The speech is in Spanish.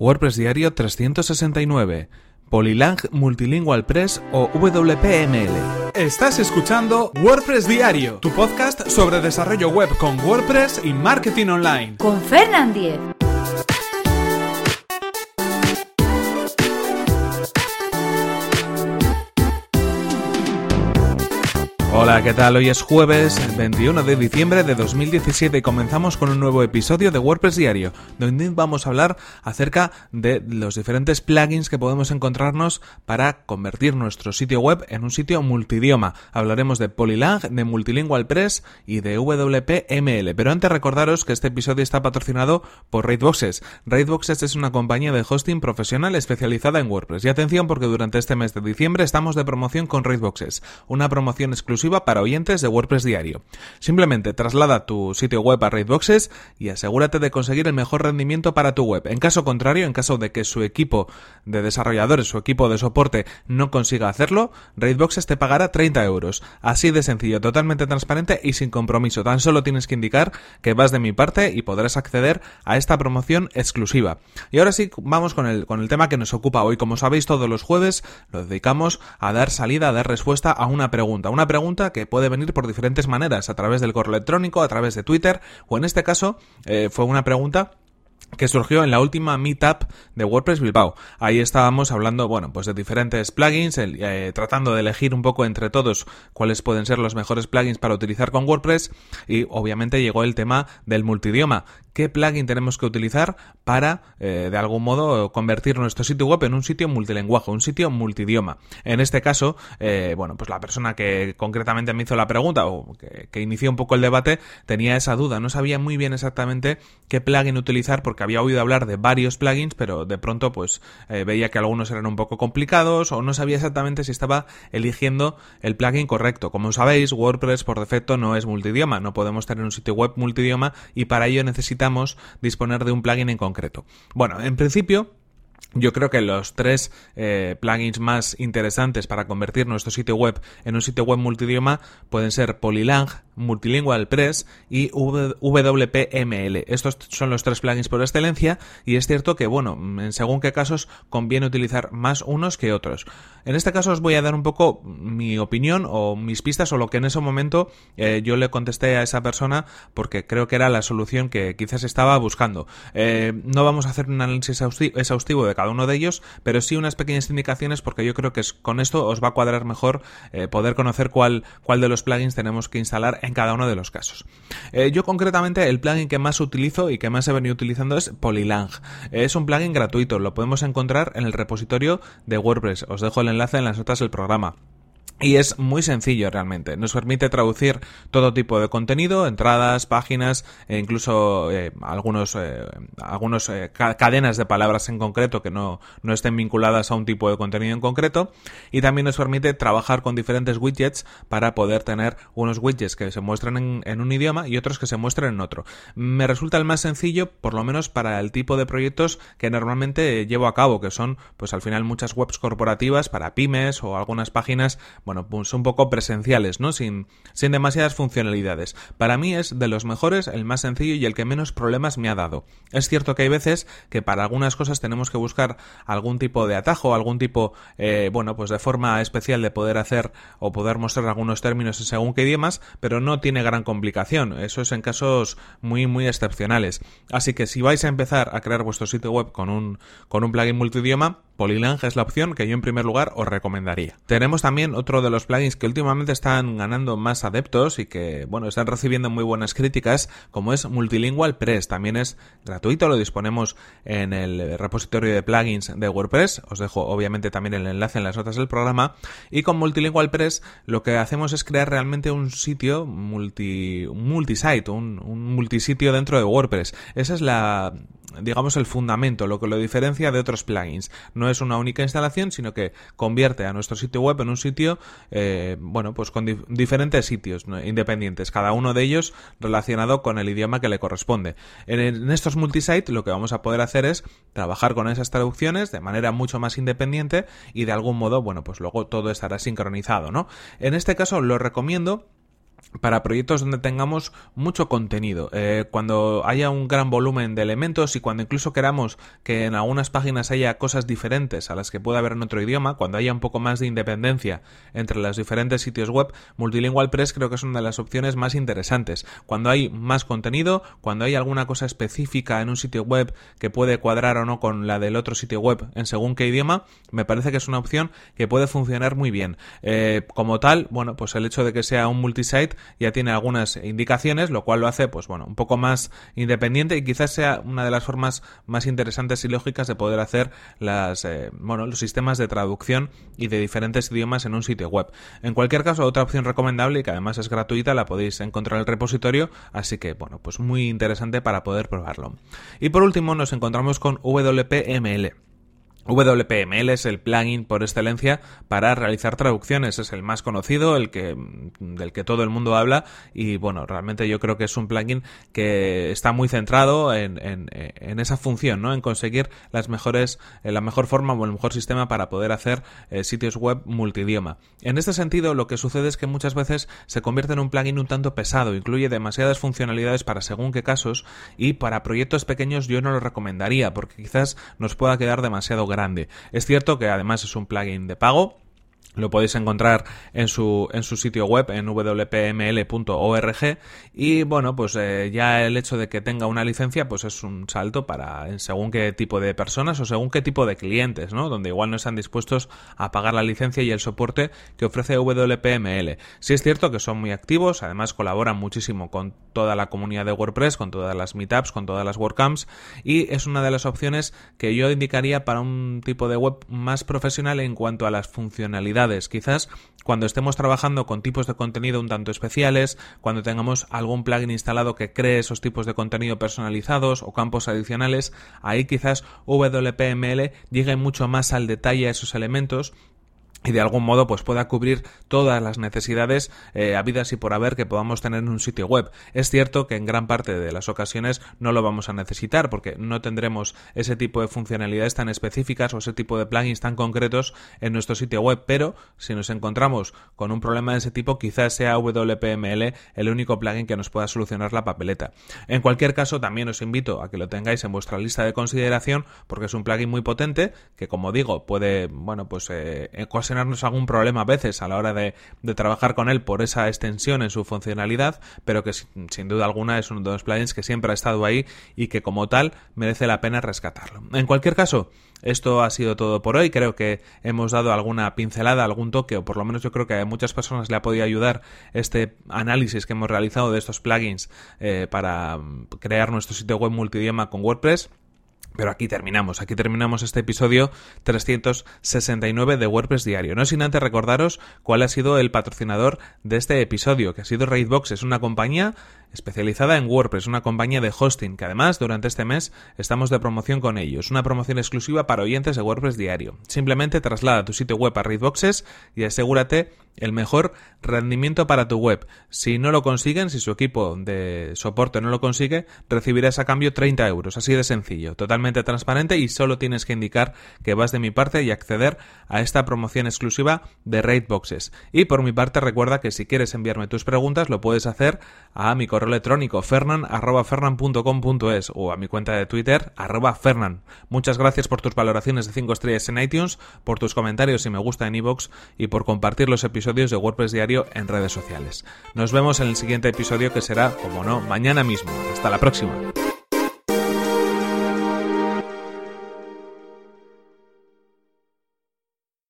WordPress Diario 369, Polylang Multilingual Press o WPML. Estás escuchando WordPress Diario, tu podcast sobre desarrollo web con WordPress y marketing online. Con Fernand Diez. Hola, ¿qué tal? Hoy es jueves 21 de diciembre de 2017 y comenzamos con un nuevo episodio de WordPress Diario, donde vamos a hablar acerca de los diferentes plugins que podemos encontrarnos para convertir nuestro sitio web en un sitio multidioma. Hablaremos de Polylang, de Multilingual Press y de WPML. Pero antes recordaros que este episodio está patrocinado por Raidboxes. Raidboxes es una compañía de hosting profesional especializada en WordPress. Y atención porque durante este mes de diciembre estamos de promoción con Raidboxes, una promoción exclusiva para oyentes de WordPress Diario. Simplemente traslada tu sitio web a Raidboxes y asegúrate de conseguir el mejor rendimiento para tu web. En caso contrario, en caso de que su equipo de desarrolladores, su equipo de soporte no consiga hacerlo, Raidboxes te pagará 30 euros. Así de sencillo, totalmente transparente y sin compromiso. Tan solo tienes que indicar que vas de mi parte y podrás acceder a esta promoción exclusiva. Y ahora sí, vamos con el, con el tema que nos ocupa hoy. Como sabéis, todos los jueves lo dedicamos a dar salida, a dar respuesta a una pregunta. Una pregunta que puede venir por diferentes maneras, a través del correo electrónico, a través de Twitter, o en este caso eh, fue una pregunta que surgió en la última meetup de WordPress Bilbao. Ahí estábamos hablando, bueno, pues de diferentes plugins, eh, tratando de elegir un poco entre todos cuáles pueden ser los mejores plugins para utilizar con WordPress y obviamente llegó el tema del multidioma. ¿Qué plugin tenemos que utilizar para, eh, de algún modo, convertir nuestro sitio web en un sitio multilenguaje, un sitio multidioma? En este caso, eh, bueno, pues la persona que concretamente me hizo la pregunta o que, inició un poco el debate tenía esa duda, no sabía muy bien exactamente qué plugin utilizar había oído hablar de varios plugins, pero de pronto pues eh, veía que algunos eran un poco complicados o no sabía exactamente si estaba eligiendo el plugin correcto. Como sabéis, WordPress por defecto no es multidioma, no podemos tener un sitio web multidioma y para ello necesitamos disponer de un plugin en concreto. Bueno, en principio yo creo que los tres eh, plugins más interesantes para convertir nuestro sitio web en un sitio web multidioma pueden ser Polylang, Multilingual Press y WPML. Estos son los tres plugins por excelencia y es cierto que, bueno, en según qué casos conviene utilizar más unos que otros. En este caso os voy a dar un poco mi opinión o mis pistas o lo que en ese momento eh, yo le contesté a esa persona porque creo que era la solución que quizás estaba buscando. Eh, no vamos a hacer un análisis exhaustivo de cada uno de ellos, pero sí unas pequeñas indicaciones porque yo creo que con esto os va a cuadrar mejor eh, poder conocer cuál, cuál de los plugins tenemos que instalar en cada uno de los casos. Eh, yo concretamente el plugin que más utilizo y que más he venido utilizando es Polylang. es un plugin gratuito, lo podemos encontrar en el repositorio de WordPress. Os dejo el enlace en las notas del programa. Y es muy sencillo realmente. Nos permite traducir todo tipo de contenido, entradas, páginas, e incluso eh, algunos, eh, algunos eh, cadenas de palabras en concreto que no, no estén vinculadas a un tipo de contenido en concreto. Y también nos permite trabajar con diferentes widgets para poder tener unos widgets que se muestran en, en un idioma y otros que se muestran en otro. Me resulta el más sencillo, por lo menos para el tipo de proyectos que normalmente llevo a cabo, que son, pues al final muchas webs corporativas para pymes o algunas páginas bueno, pues un poco presenciales, ¿no? Sin, sin demasiadas funcionalidades. Para mí es de los mejores, el más sencillo y el que menos problemas me ha dado. Es cierto que hay veces que para algunas cosas tenemos que buscar algún tipo de atajo, algún tipo, eh, bueno, pues de forma especial de poder hacer o poder mostrar algunos términos en según qué idiomas, pero no tiene gran complicación. Eso es en casos muy, muy excepcionales. Así que si vais a empezar a crear vuestro sitio web con un, con un plugin multidioma, Polylang es la opción que yo en primer lugar os recomendaría. Tenemos también otro de los plugins que últimamente están ganando más adeptos y que, bueno, están recibiendo muy buenas críticas, como es Multilingual Press. También es gratuito, lo disponemos en el repositorio de plugins de WordPress. Os dejo obviamente también el enlace en las notas del programa. Y con Multilingual Press lo que hacemos es crear realmente un sitio multi, multisite, un, un multisitio dentro de WordPress. Esa es la, digamos, el fundamento, lo que lo diferencia de otros plugins. No es una única instalación, sino que convierte a nuestro sitio web en un sitio, eh, bueno, pues con diferentes sitios independientes, cada uno de ellos relacionado con el idioma que le corresponde. En, en estos multisite lo que vamos a poder hacer es trabajar con esas traducciones de manera mucho más independiente y de algún modo, bueno, pues luego todo estará sincronizado, ¿no? En este caso lo recomiendo para proyectos donde tengamos mucho contenido, eh, cuando haya un gran volumen de elementos y cuando incluso queramos que en algunas páginas haya cosas diferentes a las que pueda haber en otro idioma, cuando haya un poco más de independencia entre los diferentes sitios web, Multilingual Press creo que es una de las opciones más interesantes. Cuando hay más contenido, cuando hay alguna cosa específica en un sitio web que puede cuadrar o no con la del otro sitio web en según qué idioma, me parece que es una opción que puede funcionar muy bien. Eh, como tal, bueno, pues el hecho de que sea un multisite ya tiene algunas indicaciones, lo cual lo hace, pues bueno, un poco más independiente y quizás sea una de las formas más interesantes y lógicas de poder hacer las, eh, bueno, los sistemas de traducción y de diferentes idiomas en un sitio web. En cualquier caso, otra opción recomendable y que además es gratuita, la podéis encontrar en el repositorio, así que bueno, pues muy interesante para poder probarlo. Y por último, nos encontramos con WPML. WPML es el plugin por excelencia para realizar traducciones, es el más conocido, el que del que todo el mundo habla y bueno, realmente yo creo que es un plugin que está muy centrado en, esa función, ¿no? En conseguir las mejores, eh, la mejor forma o el mejor sistema para poder hacer eh, sitios web multidioma. En este sentido, lo que sucede es que muchas veces se convierte en un plugin un tanto pesado, incluye demasiadas funcionalidades para según qué casos y para proyectos pequeños yo no lo recomendaría porque quizás nos pueda quedar demasiado grande es cierto que además es un plugin de pago, lo podéis encontrar en su, en su sitio web en wpml.org y bueno, pues eh, ya el hecho de que tenga una licencia pues es un salto para según qué tipo de personas o según qué tipo de clientes, ¿no? Donde igual no están dispuestos a pagar la licencia y el soporte que ofrece WPML. Sí es cierto que son muy activos, además colaboran muchísimo con toda la comunidad de WordPress, con todas las meetups, con todas las WordCamps y es una de las opciones que yo indicaría para un tipo de web más profesional en cuanto a las funcionalidades Quizás cuando estemos trabajando con tipos de contenido un tanto especiales, cuando tengamos algún plugin instalado que cree esos tipos de contenido personalizados o campos adicionales, ahí quizás WPML llegue mucho más al detalle a esos elementos y de algún modo pues pueda cubrir todas las necesidades eh, habidas y por haber que podamos tener en un sitio web. Es cierto que en gran parte de las ocasiones no lo vamos a necesitar porque no tendremos ese tipo de funcionalidades tan específicas o ese tipo de plugins tan concretos en nuestro sitio web, pero si nos encontramos con un problema de ese tipo quizás sea WPML el único plugin que nos pueda solucionar la papeleta. En cualquier caso también os invito a que lo tengáis en vuestra lista de consideración porque es un plugin muy potente que como digo puede bueno pues eh, ocasionarnos algún problema a veces a la hora de, trabajar con él por esa extensión en su funcionalidad, pero que sin, duda alguna es uno de los plugins que siempre ha estado ahí y que como tal merece la pena rescatarlo. En cualquier caso, esto ha sido todo por hoy. Creo que hemos dado alguna pincelada, algún toque, o por lo menos yo creo que a muchas personas le ha podido ayudar este análisis que hemos realizado de estos plugins eh, para crear nuestro sitio web multidioma con WordPress. Pero aquí terminamos, aquí terminamos este episodio 369 de WordPress Diario. No sin antes recordaros cuál ha sido el patrocinador de este episodio, que ha sido Raidbox. Es una compañía especializada en WordPress, una compañía de hosting que además durante este mes estamos de promoción con ellos, una promoción exclusiva para oyentes de WordPress diario. Simplemente traslada tu sitio web a Raidboxes y asegúrate el mejor rendimiento para tu web. Si no lo consiguen, si su equipo de soporte no lo consigue, recibirás a cambio 30 euros. Así de sencillo, totalmente transparente y solo tienes que indicar que vas de mi parte y acceder a esta promoción exclusiva de Raidboxes. Y por mi parte recuerda que si quieres enviarme tus preguntas lo puedes hacer a mi correo electrónico fernan.fernan.com.es o a mi cuenta de Twitter arroba fernan. Muchas gracias por tus valoraciones de 5 estrellas en iTunes, por tus comentarios y me gusta en iVoox y por compartir los de WordPress Diario en redes sociales. Nos vemos en el siguiente episodio que será, como no, mañana mismo. Hasta la próxima.